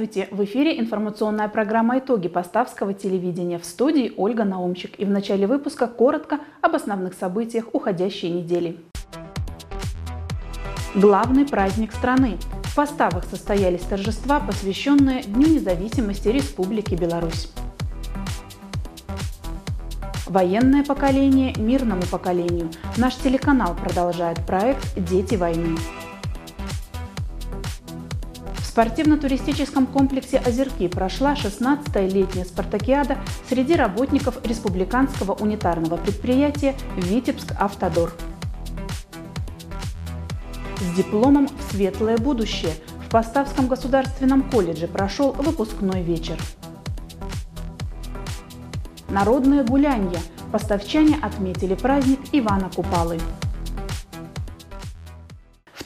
Здравствуйте! В эфире информационная программа «Итоги Поставского телевидения» в студии Ольга Наумчик. И в начале выпуска коротко об основных событиях уходящей недели. Главный праздник страны. В Поставах состоялись торжества, посвященные Дню независимости Республики Беларусь. Военное поколение мирному поколению. Наш телеканал продолжает проект «Дети войны». Спортивно-туристическом комплексе «Озерки» прошла 16-я летняя спартакиада среди работников республиканского унитарного предприятия «Витебск Автодор». С дипломом в светлое будущее в Поставском государственном колледже прошел выпускной вечер. Народное гулянье. Поставчане отметили праздник Ивана Купалы.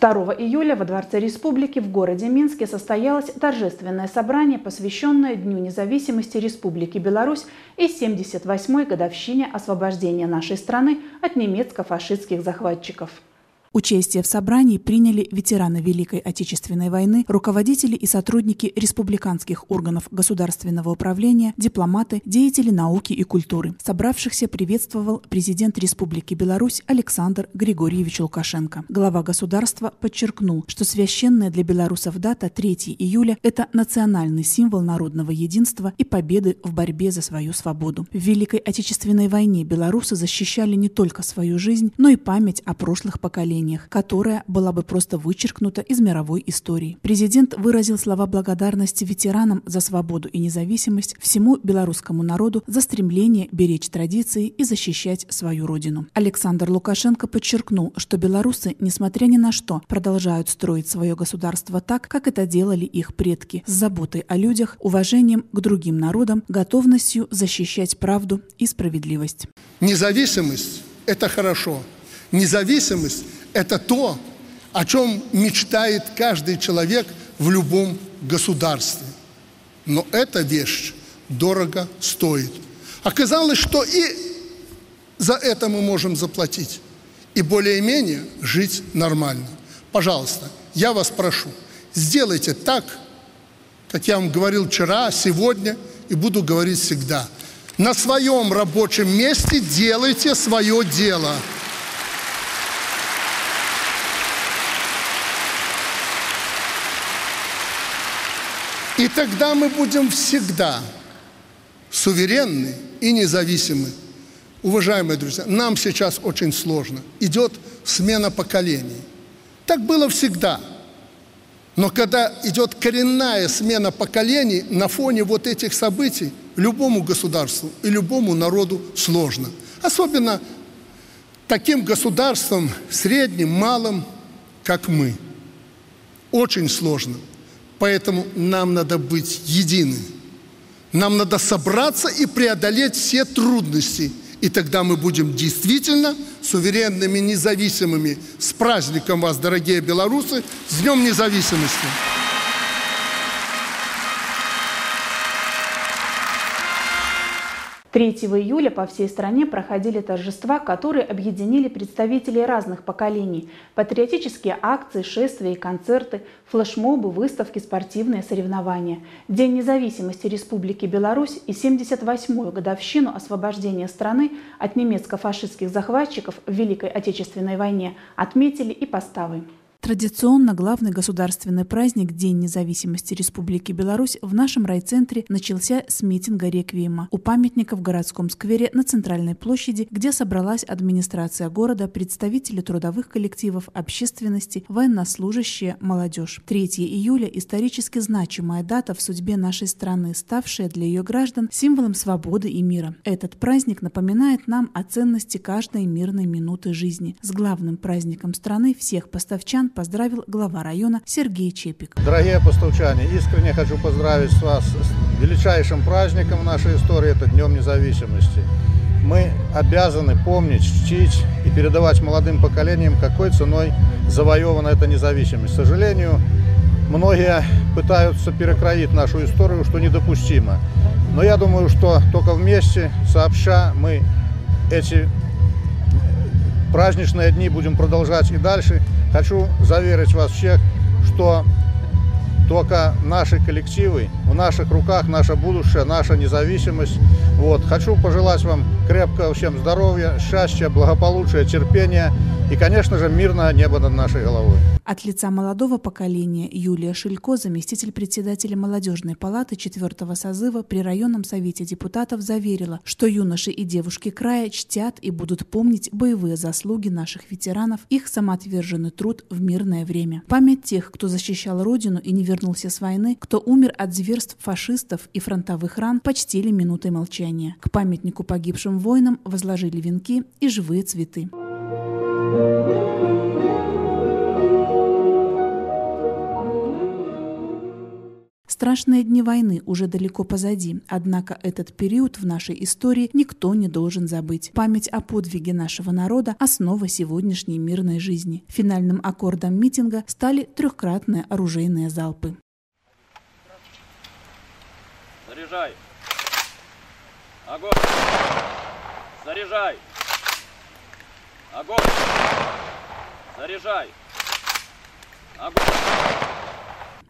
2 июля во Дворце Республики в городе Минске состоялось торжественное собрание, посвященное Дню независимости Республики Беларусь и 78-й годовщине освобождения нашей страны от немецко-фашистских захватчиков. Участие в собрании приняли ветераны Великой Отечественной войны, руководители и сотрудники республиканских органов государственного управления, дипломаты, деятели науки и культуры. Собравшихся приветствовал президент Республики Беларусь Александр Григорьевич Лукашенко. Глава государства подчеркнул, что священная для белорусов дата 3 июля – это национальный символ народного единства и победы в борьбе за свою свободу. В Великой Отечественной войне белорусы защищали не только свою жизнь, но и память о прошлых поколениях поколениях, которая была бы просто вычеркнута из мировой истории. Президент выразил слова благодарности ветеранам за свободу и независимость, всему белорусскому народу за стремление беречь традиции и защищать свою родину. Александр Лукашенко подчеркнул, что белорусы, несмотря ни на что, продолжают строить свое государство так, как это делали их предки, с заботой о людях, уважением к другим народам, готовностью защищать правду и справедливость. Независимость – это хорошо. Независимость это то, о чем мечтает каждый человек в любом государстве. Но эта вещь дорого стоит. Оказалось, что и за это мы можем заплатить. И более-менее жить нормально. Пожалуйста, я вас прошу, сделайте так, как я вам говорил вчера, сегодня и буду говорить всегда. На своем рабочем месте делайте свое дело. И тогда мы будем всегда суверенны и независимы. Уважаемые друзья, нам сейчас очень сложно. Идет смена поколений. Так было всегда. Но когда идет коренная смена поколений на фоне вот этих событий, любому государству и любому народу сложно. Особенно таким государством, средним, малым, как мы. Очень сложно. Поэтому нам надо быть едины. Нам надо собраться и преодолеть все трудности. И тогда мы будем действительно суверенными, независимыми. С праздником вас, дорогие белорусы, с Днем независимости! 3 июля по всей стране проходили торжества, которые объединили представителей разных поколений. Патриотические акции, шествия и концерты, флешмобы, выставки, спортивные соревнования. День независимости Республики Беларусь и 78-ю годовщину освобождения страны от немецко-фашистских захватчиков в Великой Отечественной войне отметили и поставы. Традиционно главный государственный праздник День независимости Республики Беларусь в нашем райцентре начался с митинга реквиема у памятника в городском сквере на Центральной площади, где собралась администрация города, представители трудовых коллективов, общественности, военнослужащие, молодежь. 3 июля – исторически значимая дата в судьбе нашей страны, ставшая для ее граждан символом свободы и мира. Этот праздник напоминает нам о ценности каждой мирной минуты жизни. С главным праздником страны всех поставчан поздравил глава района Сергей Чепик. Дорогие поставчане, искренне хочу поздравить вас с величайшим праздником нашей истории, это Днем независимости. Мы обязаны помнить, чтить и передавать молодым поколениям, какой ценой завоевана эта независимость. К сожалению, многие пытаются перекроить нашу историю, что недопустимо. Но я думаю, что только вместе, сообща, мы эти праздничные дни будем продолжать и дальше. Хочу заверить вас всех, что только наши коллективы, в наших руках наше будущее, наша независимость. Вот. Хочу пожелать вам крепкого всем здоровья, счастья, благополучия, терпения и, конечно же, мирное небо над нашей головой. От лица молодого поколения Юлия Шилько, заместитель председателя молодежной палаты четвертого созыва при районном совете депутатов заверила, что юноши и девушки края чтят и будут помнить боевые заслуги наших ветеранов, их самоотверженный труд в мирное время. Память тех, кто защищал родину и не вернулся с войны, кто умер от зверств фашистов и фронтовых ран, почтили минутой молчания. К памятнику погибшим воинам возложили венки и живые цветы. Страшные дни войны уже далеко позади, однако этот период в нашей истории никто не должен забыть. Память о подвиге нашего народа – основа сегодняшней мирной жизни. Финальным аккордом митинга стали трехкратные оружейные залпы. Заряжай! Огонь! Заряжай! Огонь! Заряжай! Огонь!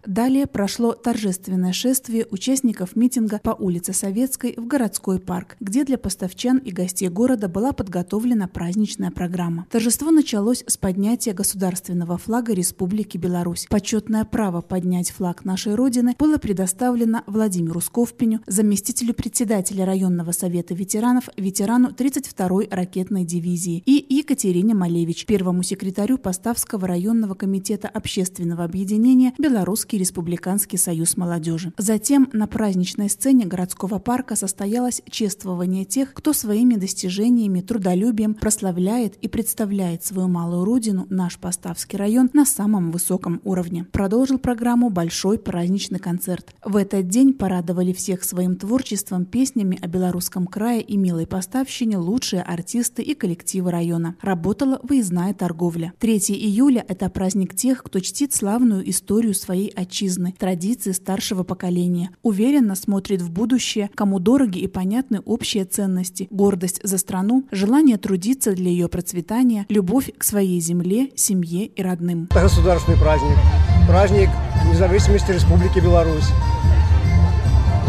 Далее прошло торжественное шествие участников митинга по улице Советской в городской парк, где для поставчан и гостей города была подготовлена праздничная программа. Торжество началось с поднятия государственного флага Республики Беларусь. Почетное право поднять флаг нашей Родины было предоставлено Владимиру Сковпеню, заместителю председателя районного совета ветеранов, ветерану 32-й ракетной дивизии, и Екатерине Малевич, первому секретарю Поставского районного комитета общественного объединения «Белорусский Российский республиканский союз молодежи. Затем на праздничной сцене городского парка состоялось чествование тех, кто своими достижениями, трудолюбием прославляет и представляет свою малую родину, наш Поставский район, на самом высоком уровне. Продолжил программу большой праздничный концерт. В этот день порадовали всех своим творчеством, песнями о белорусском крае и милой поставщине лучшие артисты и коллективы района. Работала выездная торговля. 3 июля – это праздник тех, кто чтит славную историю своей отчизны, традиции старшего поколения. Уверенно смотрит в будущее, кому дороги и понятны общие ценности, гордость за страну, желание трудиться для ее процветания, любовь к своей земле, семье и родным. Это государственный праздник. Праздник независимости Республики Беларусь.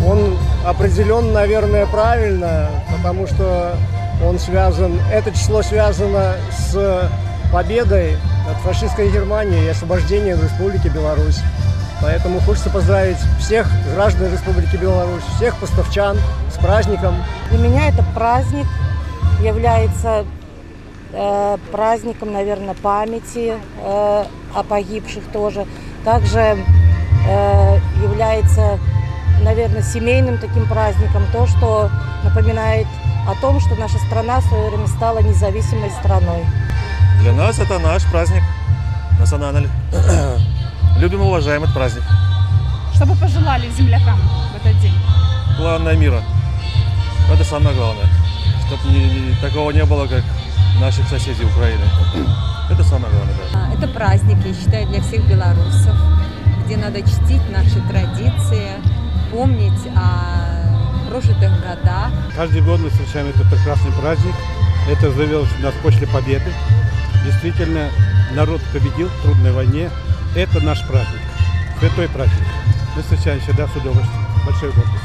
Он определен, наверное, правильно, потому что он связан, это число связано с победой над фашистской Германией и освобождением Республики Беларусь. Поэтому хочется поздравить всех граждан Республики Беларусь, всех поставчан с праздником. Для меня это праздник является э, праздником, наверное, памяти э, о погибших тоже. Также э, является, наверное, семейным таким праздником то, что напоминает о том, что наша страна в свое время стала независимой страной. Для нас это наш праздник национальный. Любим и уважаем этот праздник. Что бы пожелали землякам в этот день? Главное мира. Это самое главное. Чтобы не, не, такого не было, как наших соседей Украины. Это самое главное. Да. А, это праздник, я считаю, для всех белорусов, где надо чтить наши традиции, помнить о прожитых годах. Каждый год мы встречаем этот прекрасный праздник. Это завелось у нас после победы. Действительно, народ победил в трудной войне. Это наш праздник, святой праздник. Мы встречаем всегда с удовольствием, большой гордостью.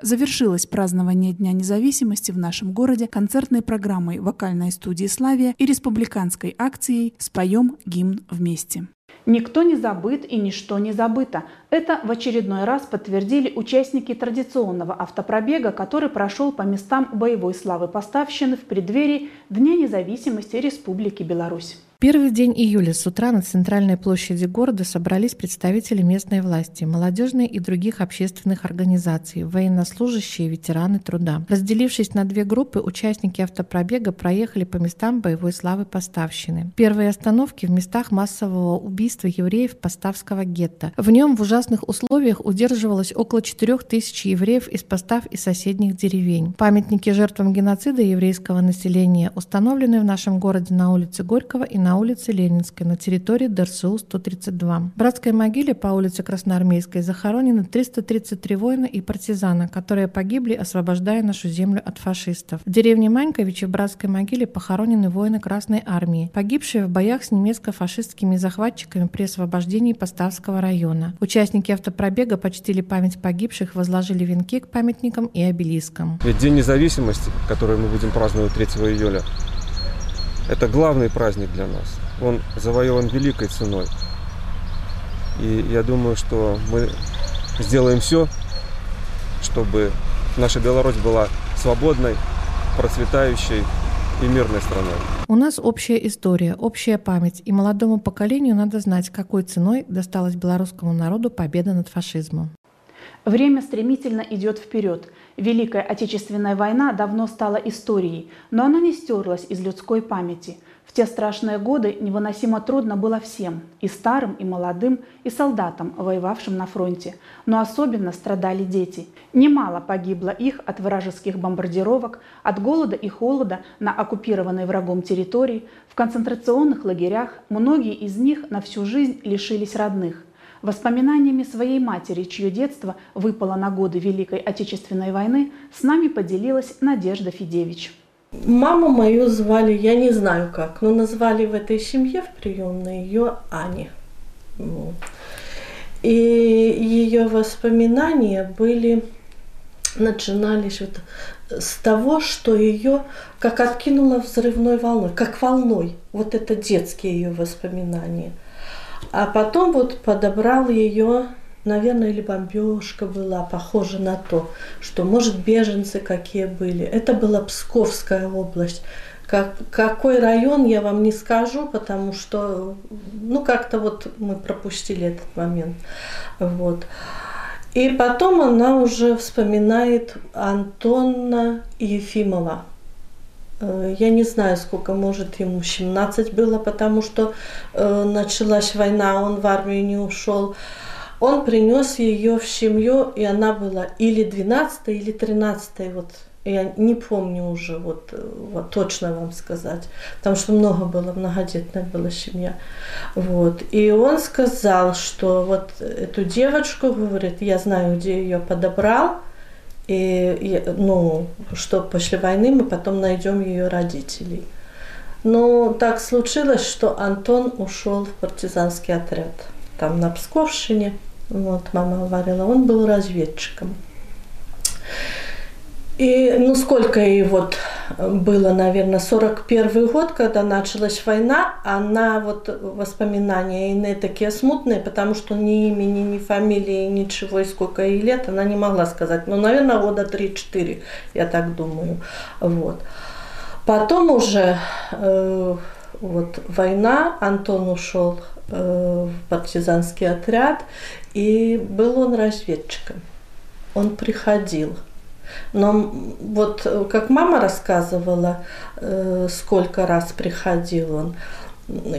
Завершилось празднование Дня независимости в нашем городе концертной программой вокальной студии «Славия» и республиканской акцией «Споем гимн вместе». Никто не забыт и ничто не забыто. Это в очередной раз подтвердили участники традиционного автопробега, который прошел по местам боевой славы поставщины в преддверии Дня независимости Республики Беларусь. Первый день июля с утра на центральной площади города собрались представители местной власти, молодежной и других общественных организаций, военнослужащие, ветераны труда. Разделившись на две группы, участники автопробега проехали по местам боевой славы Поставщины. Первые остановки в местах массового убийства евреев Поставского гетто. В нем в ужасных условиях удерживалось около 4 тысяч евреев из Постав и соседних деревень. Памятники жертвам геноцида еврейского населения установлены в нашем городе на улице Горького и на на улице Ленинской на территории ДРСУ-132. В братской могиле по улице Красноармейской захоронены 333 воина и партизана, которые погибли, освобождая нашу землю от фашистов. В деревне Маньковичи в братской могиле похоронены воины Красной Армии, погибшие в боях с немецко-фашистскими захватчиками при освобождении Поставского района. Участники автопробега почтили память погибших, возложили венки к памятникам и обелискам. Ведь День независимости, который мы будем праздновать 3 июля, это главный праздник для нас. Он завоеван великой ценой. И я думаю, что мы сделаем все, чтобы наша Беларусь была свободной, процветающей и мирной страной. У нас общая история, общая память, и молодому поколению надо знать, какой ценой досталась белорусскому народу победа над фашизмом. Время стремительно идет вперед. Великая Отечественная война давно стала историей, но она не стерлась из людской памяти. В те страшные годы невыносимо трудно было всем – и старым, и молодым, и солдатам, воевавшим на фронте. Но особенно страдали дети. Немало погибло их от вражеских бомбардировок, от голода и холода на оккупированной врагом территории, в концентрационных лагерях многие из них на всю жизнь лишились родных. Воспоминаниями своей матери, чье детство выпало на годы Великой Отечественной войны, с нами поделилась Надежда Федевич. Маму мою звали, я не знаю как, но назвали в этой семье в приемной ее Ани. И ее воспоминания были, начинались вот с того, что ее как откинуло взрывной волной, как волной. Вот это детские ее воспоминания – а потом вот подобрал ее, наверное, или бомбежка была, похожа на то, что, может, беженцы какие были. Это была Псковская область. Как, какой район, я вам не скажу, потому что, ну, как-то вот мы пропустили этот момент. Вот. И потом она уже вспоминает Антона Ефимова. Э, я не знаю, сколько, может, ему 17 было, потому что э, началась война, он в армию не ушел. Он принес ее в семью, и она была или 12 или 13 вот я не помню уже вот, вот точно вам сказать, потому что много было, многодетная была семья. Вот. И он сказал, что вот эту девочку, говорит, я знаю, где ее подобрал, и, ну, что после войны мы потом найдем ее родителей. Но так случилось, что Антон ушел в партизанский отряд. Там на Псковщине, вот мама говорила, он был разведчиком. И ну сколько ей вот было, наверное, 41 год, когда началась война, она вот воспоминания не такие смутные, потому что ни имени, ни фамилии, ничего, и сколько ей лет, она не могла сказать. Ну, наверное, года 3-4, я так думаю. Вот. Потом уже э, вот война, Антон ушел э, в партизанский отряд, и был он разведчиком. Он приходил – но вот э, как мама рассказывала, э, сколько раз приходил он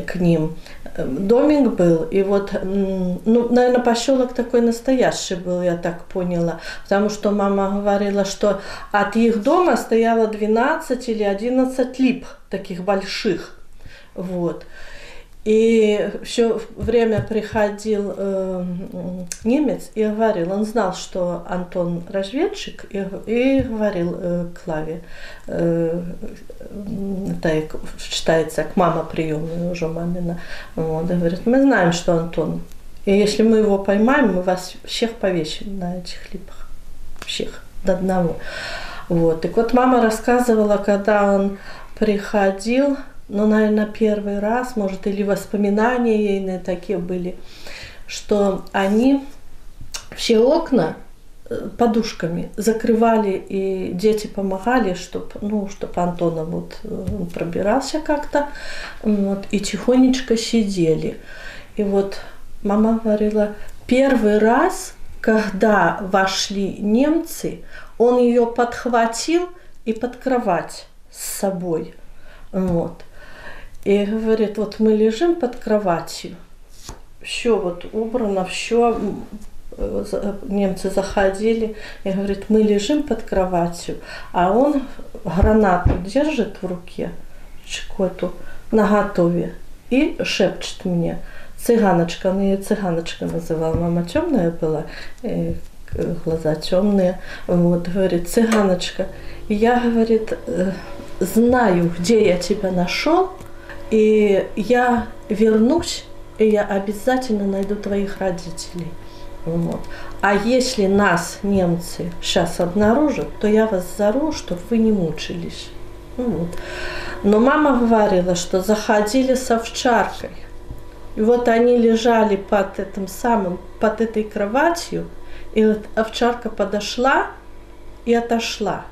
к ним. Домик был, и вот, ну, наверное, поселок такой настоящий был, я так поняла, потому что мама говорила, что от их дома стояло 12 или 11 лип таких больших, вот. И все время приходил э, немец и говорил, он знал, что Антон разведчик, и, и говорил э, Клаве, э, это считается, как мама приемная уже мамина, вот, говорит, мы знаем, что Антон, и если мы его поймаем, мы вас всех повесим на этих липах, всех до одного. Вот. И вот мама рассказывала, когда он приходил, но, наверное, первый раз, может, или воспоминания ейные такие были, что они все окна э, подушками закрывали, и дети помогали, чтобы ну, чтоб Антона вот, э, пробирался как-то, вот, и тихонечко сидели. И вот мама говорила, первый раз, когда вошли немцы, он ее подхватил и под кровать с собой. Вот. И говорит, вот мы лежим под кроватью, все вот убрано, все, немцы заходили, и говорит, мы лежим под кроватью, а он гранату держит в руке, какую-то, на готове. и шепчет мне, цыганочка, он ее цыганочка называл, мама темная была, э, глаза темные, вот, говорит, цыганочка, я, говорит, э, знаю, где я тебя нашел, и я вернусь, и я обязательно найду твоих родителей. Вот. А если нас немцы сейчас обнаружат, то я вас зару, чтобы вы не мучились. Вот. Но мама говорила, что заходили с овчаркой. И вот они лежали под этим самым, под этой кроватью, и вот овчарка подошла и отошла.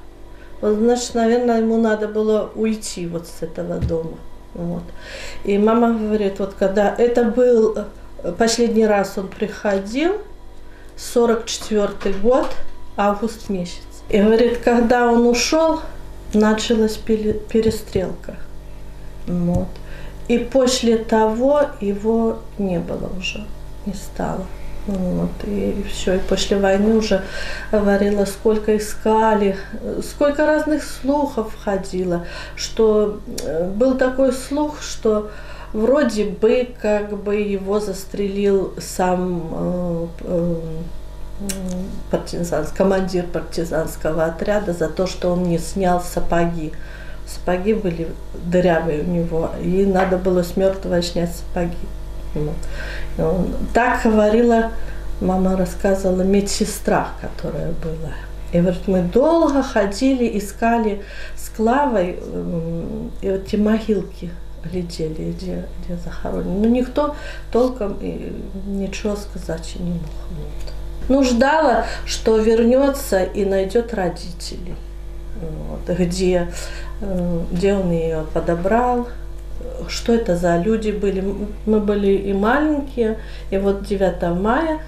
Вот, значит, наверное, ему надо было уйти вот с этого дома. Вот. И мама говорит, вот когда это был последний раз он приходил, 44 год, август месяц. И говорит, когда он ушел, началась перестрелка. Вот. И после того его не было уже, не стало. Вот, и все, и после войны уже говорила, сколько искали, сколько разных слухов ходило, что э, был такой слух, что вроде бы как бы его застрелил сам э, э, партизан, командир партизанского отряда за то, что он не снял сапоги. Сапоги были дырявые у него, и надо было с мертвого снять сапоги. Так говорила, мама рассказывала, медсестра, которая была. И говорит, мы долго ходили, искали с Клавой и вот эти могилки глядели, где, где захоронены. Но никто толком ничего сказать не мог. Вот. Ну, ждала, что вернется и найдет родителей. Вот, где, э, где он ее подобрал, что это за люди были. Мы были и маленькие, и вот 9 мая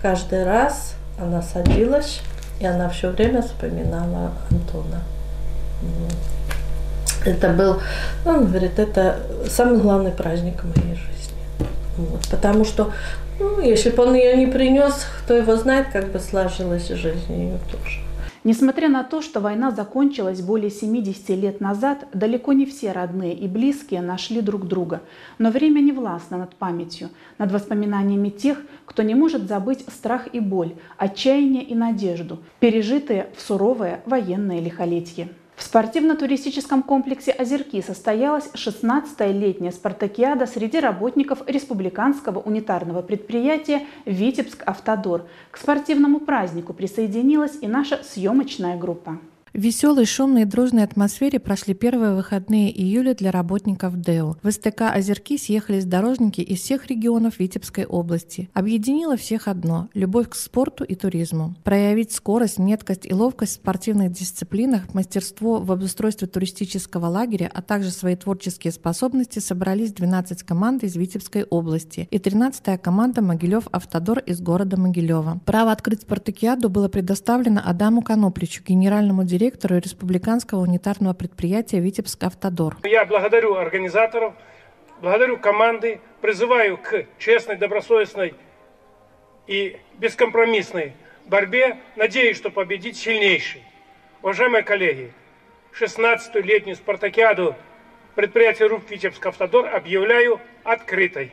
каждый раз она садилась, и она все время вспоминала Антона. Это был, ну, он говорит, это самый главный праздник в моей жизни. Вот, потому что, ну, если бы он ее не принес, кто его знает, как бы сложилась жизнь ее тоже. Несмотря на то, что война закончилась более 70 лет назад, далеко не все родные и близкие нашли друг друга. Но время не властно над памятью, над воспоминаниями тех, кто не может забыть страх и боль, отчаяние и надежду, пережитые в суровое военное лихолетие. В спортивно-туристическом комплексе «Озерки» состоялась 16-я летняя спартакиада среди работников республиканского унитарного предприятия «Витебск Автодор». К спортивному празднику присоединилась и наша съемочная группа. В веселой, шумной и дружной атмосфере прошли первые выходные июля для работников ДЭО. В СТК «Озерки» съехались дорожники из всех регионов Витебской области. Объединило всех одно – любовь к спорту и туризму. Проявить скорость, меткость и ловкость в спортивных дисциплинах, мастерство в обустройстве туристического лагеря, а также свои творческие способности собрались 12 команд из Витебской области и 13-я команда «Могилев Автодор» из города Могилева. Право открыть спартакиаду было предоставлено Адаму Конопличу, генеральному директору директору Республиканского унитарного предприятия «Витебск Автодор». Я благодарю организаторов, благодарю команды, призываю к честной, добросовестной и бескомпромиссной борьбе. Надеюсь, что победит сильнейший. Уважаемые коллеги, 16-ю летнюю спартакиаду предприятия РУП «Витебск Автодор» объявляю открытой.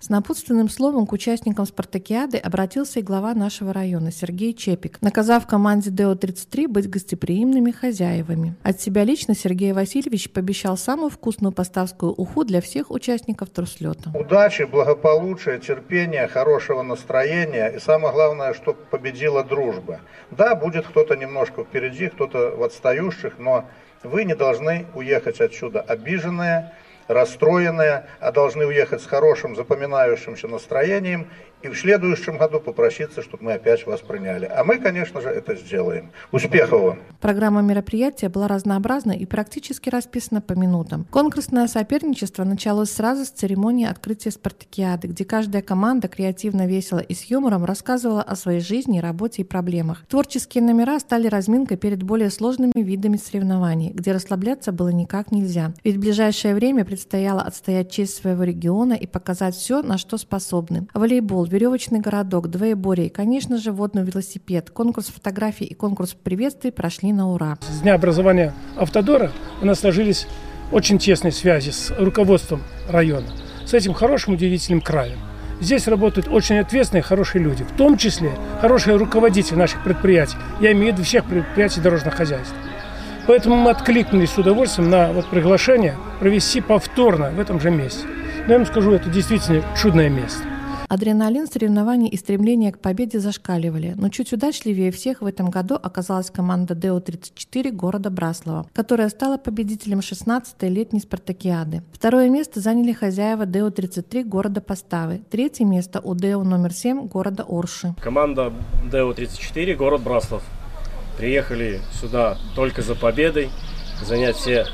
С напутственным словом к участникам спартакиады обратился и глава нашего района Сергей Чепик, наказав команде ДО-33 быть гостеприимными хозяевами. От себя лично Сергей Васильевич пообещал самую вкусную поставскую уху для всех участников труслета. Удачи, благополучия, терпения, хорошего настроения и самое главное, чтобы победила дружба. Да, будет кто-то немножко впереди, кто-то в отстающих, но вы не должны уехать отсюда обиженные, расстроенные, а должны уехать с хорошим запоминающимся настроением и в следующем году попроситься, чтобы мы опять вас приняли. А мы, конечно же, это сделаем. Успехов вам! Программа мероприятия была разнообразна и практически расписана по минутам. Конкурсное соперничество началось сразу с церемонии открытия спартакиады, где каждая команда креативно, весело и с юмором рассказывала о своей жизни, работе и проблемах. Творческие номера стали разминкой перед более сложными видами соревнований, где расслабляться было никак нельзя. Ведь в ближайшее время предстояло отстоять честь своего региона и показать все, на что способны. Волейбол, веревочный городок, двоеборье и, конечно же, водный велосипед. Конкурс фотографий и конкурс приветствий прошли на ура. С дня образования Автодора у нас сложились очень тесной связи с руководством района, с этим хорошим удивительным краем. Здесь работают очень ответственные, хорошие люди, в том числе хорошие руководители наших предприятий. Я имею в виду всех предприятий дорожного хозяйства. Поэтому мы откликнулись с удовольствием на вот приглашение провести повторно в этом же месте. Но я вам скажу, это действительно чудное место. Адреналин соревнований и стремление к победе зашкаливали, но чуть удачливее всех в этом году оказалась команда ДО-34 города Браслова, которая стала победителем 16-й летней спартакиады. Второе место заняли хозяева ДО-33 города Поставы, третье место у ДО номер 7 города Орши. Команда ДО-34 город Браслов. Приехали сюда только за победой, занять все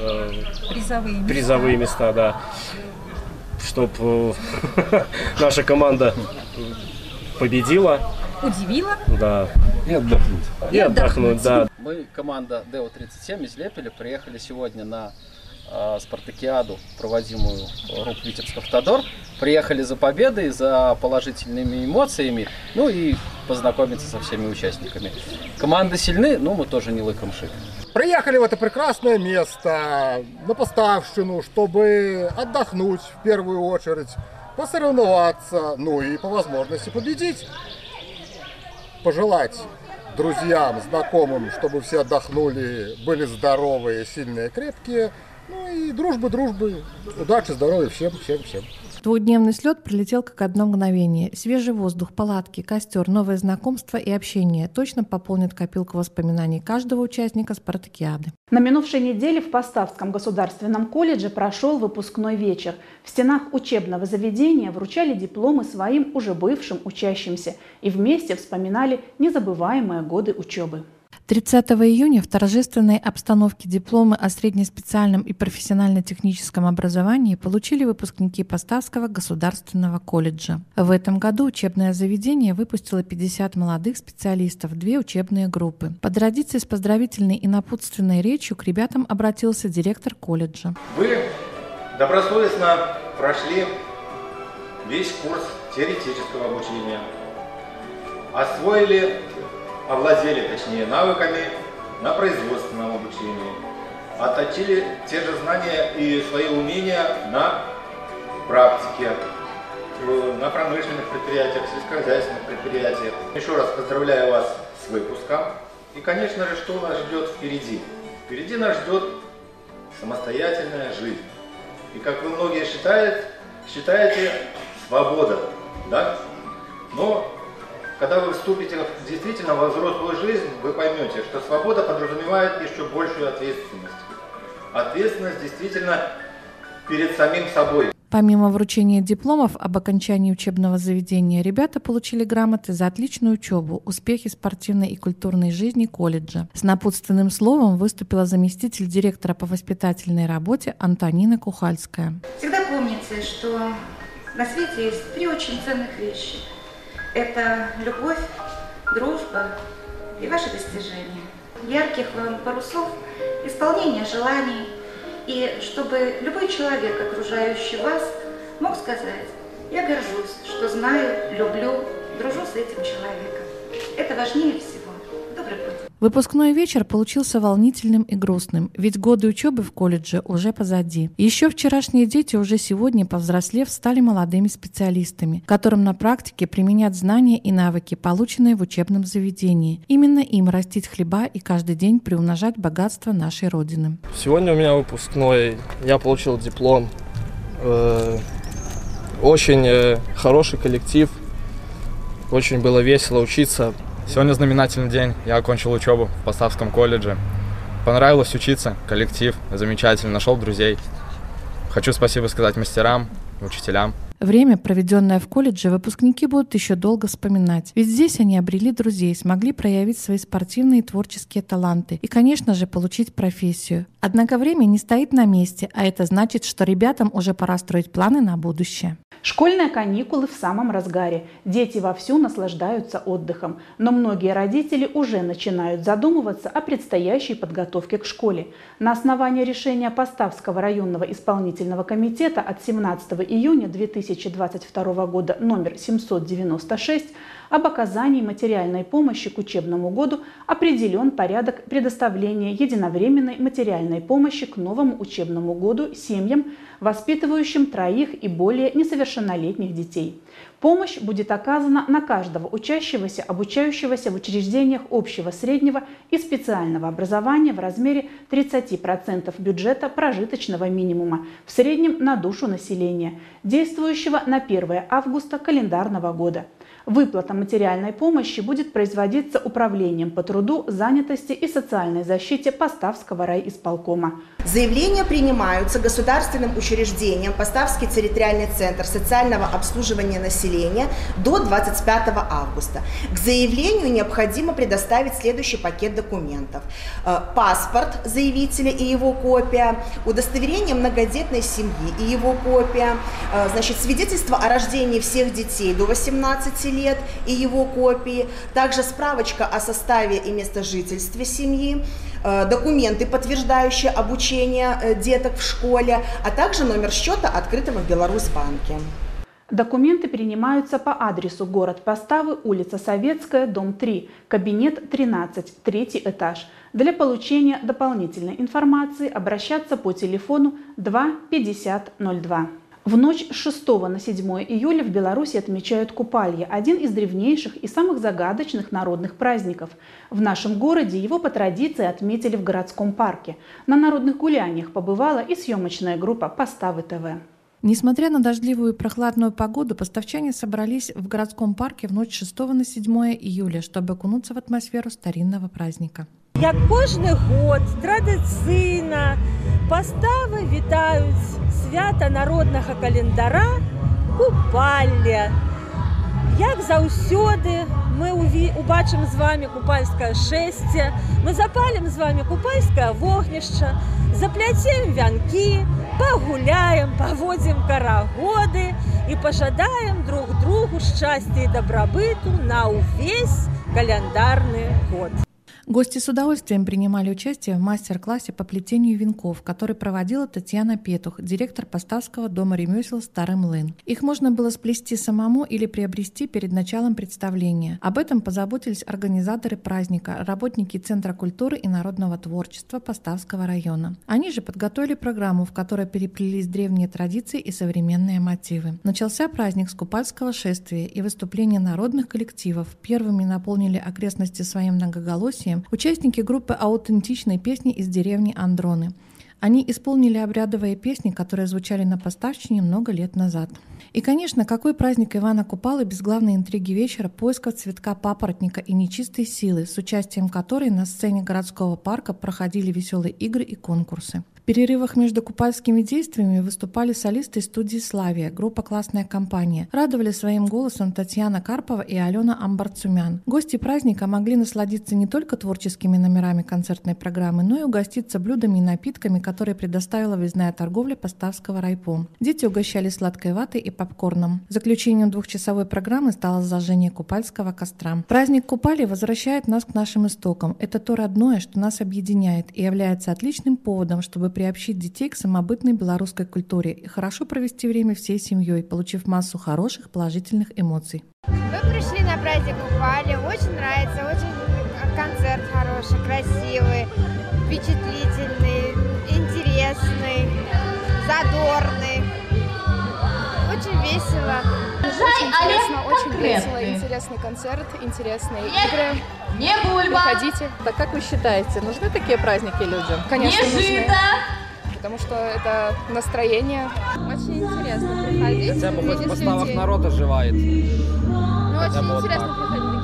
э, призовые, места. призовые места, да чтобы э, наша команда победила. Удивила. Да. И отдохнуть. И, и отдохнуть, да. Мы, команда ДО-37 из Лепеля, приехали сегодня на э, спартакиаду, проводимую РУП Витебск Автодор. Приехали за победой, за положительными эмоциями, ну и познакомиться со всеми участниками. Команды сильны, но мы тоже не лыком шик. Приехали в это прекрасное место, на Поставщину, чтобы отдохнуть в первую очередь, посоревноваться, ну и по возможности победить. Пожелать друзьям, знакомым, чтобы все отдохнули, были здоровые, сильные, крепкие. Ну и дружбы, дружбы, удачи, здоровья всем, всем, всем. Двухдневный слет пролетел как одно мгновение. Свежий воздух, палатки, костер, новое знакомство и общение точно пополнят копилку воспоминаний каждого участника спартакиады. На минувшей неделе в Поставском государственном колледже прошел выпускной вечер. В стенах учебного заведения вручали дипломы своим уже бывшим учащимся и вместе вспоминали незабываемые годы учебы. 30 июня в торжественной обстановке дипломы о среднеспециальном и профессионально-техническом образовании получили выпускники Поставского государственного колледжа. В этом году учебное заведение выпустило 50 молодых специалистов, две учебные группы. По традиции с поздравительной и напутственной речью к ребятам обратился директор колледжа. Вы добросовестно прошли весь курс теоретического обучения, освоили овладели, точнее, навыками на производственном обучении, отточили те же знания и свои умения на практике, на промышленных предприятиях, сельскохозяйственных предприятиях. Еще раз поздравляю вас с выпуском. И, конечно же, что нас ждет впереди? Впереди нас ждет самостоятельная жизнь. И как вы многие считают, считаете, свобода, да? Но когда вы вступите действительно во взрослую жизнь, вы поймете, что свобода подразумевает еще большую ответственность. Ответственность действительно перед самим собой. Помимо вручения дипломов об окончании учебного заведения, ребята получили грамоты за отличную учебу, успехи спортивной и культурной жизни колледжа. С напутственным словом выступила заместитель директора по воспитательной работе Антонина Кухальская. Всегда помните, что на свете есть три очень ценных вещи – это любовь, дружба и ваши достижения. Ярких вам парусов, исполнение желаний, и чтобы любой человек, окружающий вас, мог сказать, я горжусь, что знаю, люблю, дружу с этим человеком. Это важнее всего. Выпускной вечер получился волнительным и грустным, ведь годы учебы в колледже уже позади. Еще вчерашние дети уже сегодня, повзрослев, стали молодыми специалистами, которым на практике применят знания и навыки, полученные в учебном заведении. Именно им растить хлеба и каждый день приумножать богатство нашей Родины. Сегодня у меня выпускной, я получил диплом. Э, очень э, хороший коллектив, очень было весело учиться. Сегодня знаменательный день. Я окончил учебу в Поставском колледже. Понравилось учиться, коллектив замечательный, нашел друзей. Хочу спасибо сказать мастерам, учителям. Время, проведенное в колледже, выпускники будут еще долго вспоминать. Ведь здесь они обрели друзей, смогли проявить свои спортивные и творческие таланты и, конечно же, получить профессию. Однако время не стоит на месте, а это значит, что ребятам уже пора строить планы на будущее. Школьные каникулы в самом разгаре. Дети вовсю наслаждаются отдыхом. Но многие родители уже начинают задумываться о предстоящей подготовке к школе. На основании решения Поставского районного исполнительного комитета от 17 июня 2022 года номер 796 об оказании материальной помощи к учебному году определен порядок предоставления единовременной материальной помощи к новому учебному году семьям, воспитывающим троих и более несовершеннолетних детей. Помощь будет оказана на каждого учащегося, обучающегося в учреждениях общего, среднего и специального образования в размере 30% бюджета прожиточного минимума в среднем на душу населения, действующего на 1 августа календарного года. Выплата материальной помощи будет производиться Управлением по труду, занятости и социальной защите Поставского райисполкома. Заявления принимаются государственным учреждением Поставский территориальный центр социального обслуживания населения до 25 августа. К заявлению необходимо предоставить следующий пакет документов. Э, паспорт заявителя и его копия, удостоверение многодетной семьи и его копия, э, значит, свидетельство о рождении всех детей до 18 лет и его копии, также справочка о составе и местожительстве семьи, э, документы, подтверждающие обучение э, деток в школе, а также номер счета, открытого в Беларусьбанке. Документы принимаются по адресу город Поставы, улица Советская, дом 3, кабинет 13, третий этаж. Для получения дополнительной информации обращаться по телефону 2 50 02. В ночь с 6 на 7 июля в Беларуси отмечают Купалье, один из древнейших и самых загадочных народных праздников. В нашем городе его по традиции отметили в городском парке. На народных гуляниях побывала и съемочная группа «Поставы ТВ». Несмотря на дождливую и прохладную погоду, поставчане собрались в городском парке в ночь 6 на 7 июля, чтобы окунуться в атмосферу старинного праздника. Як кожны год традыцыйна паставы вітаюць свята народнага календара купальня. Як заўсёды мы убачым з вами купальскае шэсце, мы запалім з вами купальскае вогнішча, запляцем вянкі, пагуляем, паводзім карагоды і пажадаем друг другу шчасця і дабрабыту на ўвесь каляндарны год. Гости с удовольствием принимали участие в мастер-классе по плетению венков, который проводила Татьяна Петух, директор Поставского дома ремесел «Старый млын». Их можно было сплести самому или приобрести перед началом представления. Об этом позаботились организаторы праздника, работники Центра культуры и народного творчества Поставского района. Они же подготовили программу, в которой переплелись древние традиции и современные мотивы. Начался праздник с купальского шествия и выступления народных коллективов. Первыми наполнили окрестности своим многоголосием участники группы аутентичной песни из деревни Андроны. Они исполнили обрядовые песни, которые звучали на поставщине много лет назад. И, конечно, какой праздник Ивана Купалы без главной интриги вечера поиска цветка папоротника и нечистой силы, с участием которой на сцене городского парка проходили веселые игры и конкурсы перерывах между купальскими действиями выступали солисты студии «Славия», группа «Классная компания». Радовали своим голосом Татьяна Карпова и Алена Амбарцумян. Гости праздника могли насладиться не только творческими номерами концертной программы, но и угоститься блюдами и напитками, которые предоставила выездная торговля Поставского райпо. Дети угощали сладкой ватой и попкорном. Заключением двухчасовой программы стало зажжение купальского костра. Праздник Купали возвращает нас к нашим истокам. Это то родное, что нас объединяет и является отличным поводом, чтобы приобщить детей к самобытной белорусской культуре и хорошо провести время всей семьей, получив массу хороших положительных эмоций. Мы пришли на праздник Купали, очень нравится, очень концерт хороший, красивый, впечатлительный, интересный, задорный. Очень весело. Очень интересно, очень весело, интересный концерт, интересные игры. Не бульба! Приходите. Так как вы считаете, нужны такие праздники людям? Конечно, Не нужны. жито! Потому что это настроение. Очень интересно приходить. Хотя бы хоть поставок людей. народ оживает. Ну, Хотя очень вот интересно приходить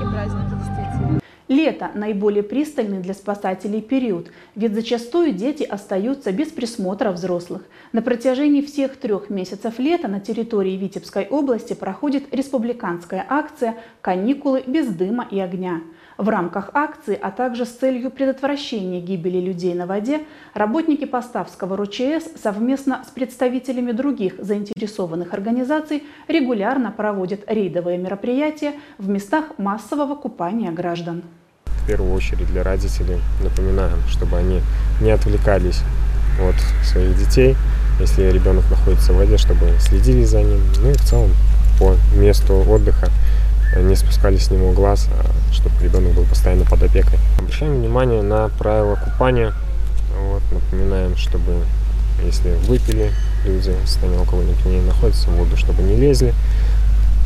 Лето – наиболее пристальный для спасателей период, ведь зачастую дети остаются без присмотра взрослых. На протяжении всех трех месяцев лета на территории Витебской области проходит республиканская акция «Каникулы без дыма и огня». В рамках акции, а также с целью предотвращения гибели людей на воде, работники Поставского РУЧС совместно с представителями других заинтересованных организаций регулярно проводят рейдовые мероприятия в местах массового купания граждан. В первую очередь для родителей напоминаем, чтобы они не отвлекались от своих детей, если ребенок находится в воде, чтобы следили за ним, ну и в целом по месту отдыха не спускали с него глаз, а чтобы ребенок был постоянно под опекой. Обращаем внимание на правила купания. Вот, напоминаем, чтобы если выпили люди, состояние алкогольных не находится в воду, чтобы не лезли.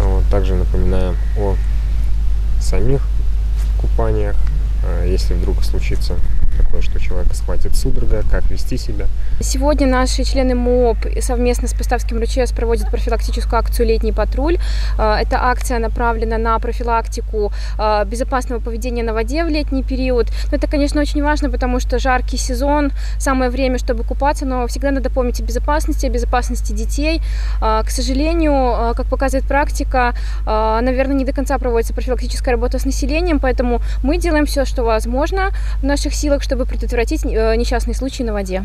Вот, также напоминаем о самих купаниях. А если вдруг случится такое, что человека схватит судорога, как вести себя. Сегодня наши члены МОП совместно с Поставским РЧС проводят профилактическую акцию «Летний патруль». А, эта акция направлена на профилактику а, безопасного поведения на воде в летний период. Но это, конечно, очень важно, потому что жаркий сезон, самое время, чтобы купаться, но всегда надо помнить о безопасности, о безопасности детей. А, к сожалению, как показывает практика, наверное, не до конца проводится профилактическая работа с населением, поэтому мы делаем все, что возможно в наших силах, чтобы предотвратить э, несчастные случаи на воде.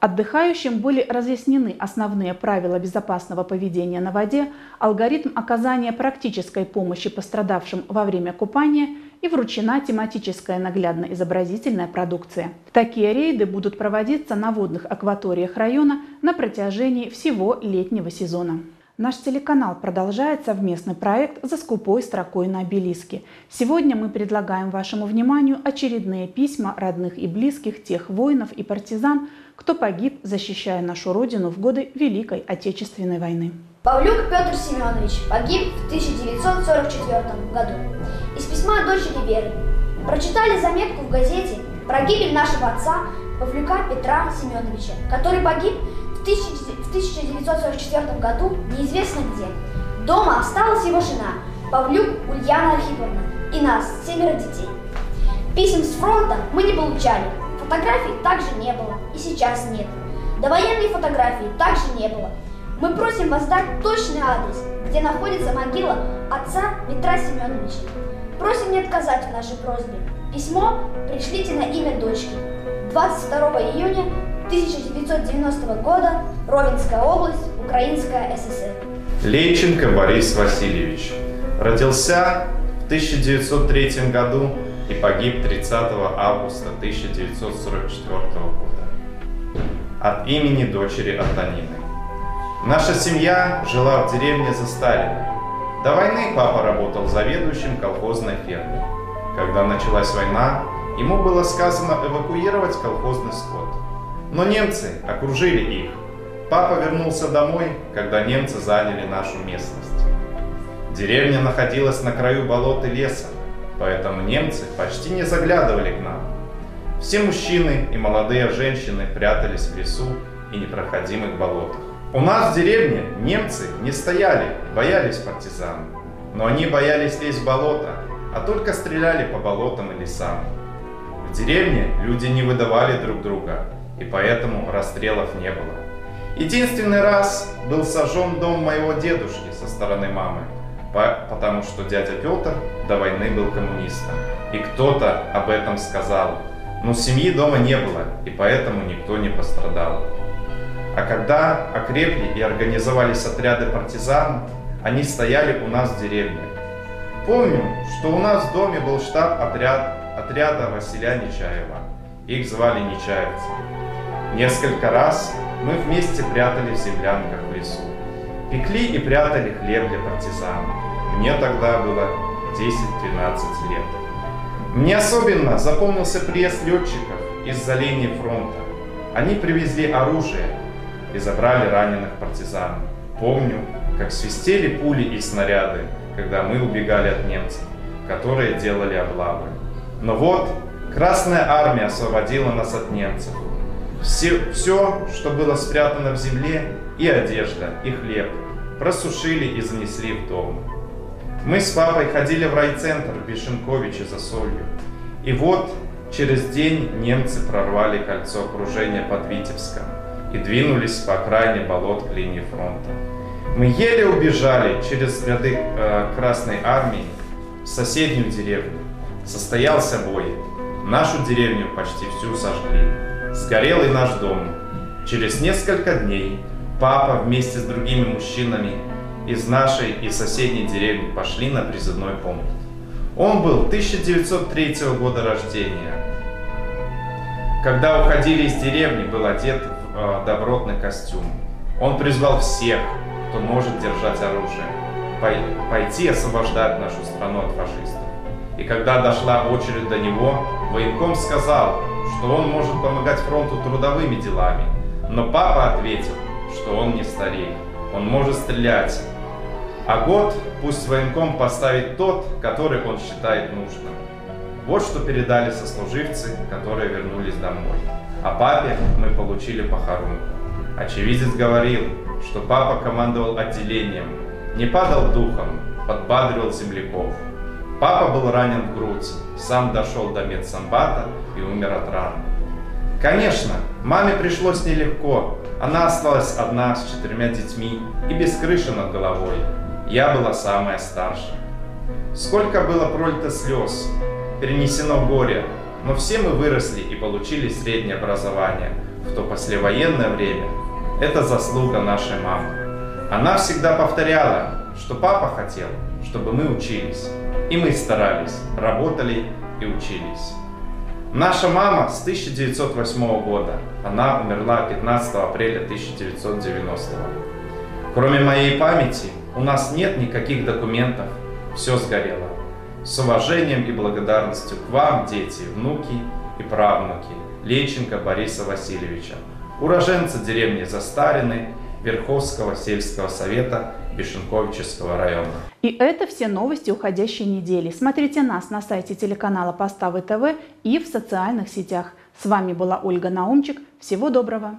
Отдыхающим были разъяснены основные правила безопасного поведения на воде, алгоритм оказания практической помощи пострадавшим во время купания и вручена тематическая наглядно-изобразительная продукция. Такие рейды будут проводиться на водных акваториях района на протяжении всего летнего сезона. Наш телеканал продолжает совместный проект «За скупой строкой на обелиске». Сегодня мы предлагаем вашему вниманию очередные письма родных и близких тех воинов и партизан, кто погиб, защищая нашу Родину в годы Великой Отечественной войны. Павлюк Петр Семенович погиб в 1944 году. Из письма дочери Веры. Прочитали заметку в газете про гибель нашего отца Павлюка Петра Семеновича, который погиб в 1944 году неизвестно где. Дома осталась его жена, Павлюк Ульяна Архиповна, и нас, семеро детей. Писем с фронта мы не получали, фотографий также не было, и сейчас нет. Довоенной фотографии также не было. Мы просим вас дать точный адрес, где находится могила отца Петра Семеновича. Просим не отказать в нашей просьбе. Письмо пришлите на имя дочки. 22 июня 1990 года, Ровенская область, Украинская ССР. Лейченко Борис Васильевич. Родился в 1903 году и погиб 30 августа 1944 года. От имени дочери Антонины. Наша семья жила в деревне за. До войны папа работал заведующим колхозной фермой. Когда началась война, ему было сказано эвакуировать колхозный скот. Но немцы окружили их. Папа вернулся домой, когда немцы заняли нашу местность. Деревня находилась на краю болот леса, поэтому немцы почти не заглядывали к нам. Все мужчины и молодые женщины прятались в лесу и непроходимых болотах. У нас в деревне немцы не стояли, боялись партизан. Но они боялись лезть в болото, а только стреляли по болотам и лесам. В деревне люди не выдавали друг друга, и поэтому расстрелов не было. Единственный раз был сожжен дом моего дедушки со стороны мамы, потому что дядя Петр до войны был коммунистом. И кто-то об этом сказал. Но семьи дома не было, и поэтому никто не пострадал. А когда окрепли и организовались отряды партизан, они стояли у нас в деревне. Помню, что у нас в доме был штаб отряд, отряда Василия Нечаева. Их звали Нечаевцы. Несколько раз мы вместе прятали в землянках в лесу. Пекли и прятали хлеб для партизан. Мне тогда было 10-12 лет. Мне особенно запомнился приезд летчиков из-за линии фронта. Они привезли оружие и забрали раненых партизан. Помню, как свистели пули и снаряды, когда мы убегали от немцев, которые делали облавы. Но вот Красная Армия освободила нас от немцев – все, все, что было спрятано в земле, и одежда, и хлеб, просушили и занесли в дом. Мы с папой ходили в райцентр в за солью. И вот через день немцы прорвали кольцо окружения под Витебском и двинулись по окраине болот к линии фронта. Мы еле убежали через ряды э, Красной Армии в соседнюю деревню. Состоялся бой. Нашу деревню почти всю сожгли сгорел и наш дом. Через несколько дней папа вместе с другими мужчинами из нашей и соседней деревни пошли на призывной пункт. Он был 1903 года рождения. Когда уходили из деревни, был одет в э, добротный костюм. Он призвал всех, кто может держать оружие. пойти освобождать нашу страну от фашистов. И когда дошла очередь до него, военком сказал, что он может помогать фронту трудовыми делами. Но папа ответил, что он не старик, он может стрелять. А год пусть военком поставит тот, который он считает нужным. Вот что передали сослуживцы, которые вернулись домой. А папе мы получили похоронку. Очевидец говорил, что папа командовал отделением, не падал духом, подбадривал земляков. Папа был ранен в грудь, сам дошел до медсанбата и умер от ран. Конечно, маме пришлось нелегко. Она осталась одна с четырьмя детьми и без крыши над головой. Я была самая старшая. Сколько было пролито слез, перенесено горе, но все мы выросли и получили среднее образование в то послевоенное время. Это заслуга нашей мамы. Она всегда повторяла, что папа хотел, чтобы мы учились. И мы старались, работали и учились. Наша мама с 1908 года. Она умерла 15 апреля 1990. Кроме моей памяти, у нас нет никаких документов. Все сгорело. С уважением и благодарностью к вам, дети, внуки и правнуки Леченко Бориса Васильевича, уроженца деревни Застарины Верховского сельского совета Бешенковичевского района. И это все новости уходящей недели. Смотрите нас на сайте телеканала Поставы ТВ и в социальных сетях. С вами была Ольга Наумчик. Всего доброго!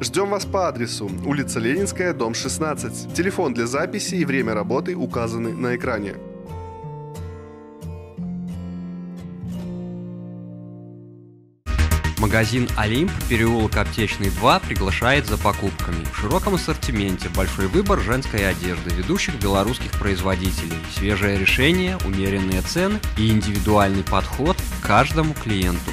Ждем вас по адресу улица Ленинская, дом 16. Телефон для записи и время работы указаны на экране. Магазин «Олимп», переулок Аптечный 2 приглашает за покупками. В широком ассортименте большой выбор женской одежды ведущих белорусских производителей, свежее решение, умеренные цены и индивидуальный подход к каждому клиенту.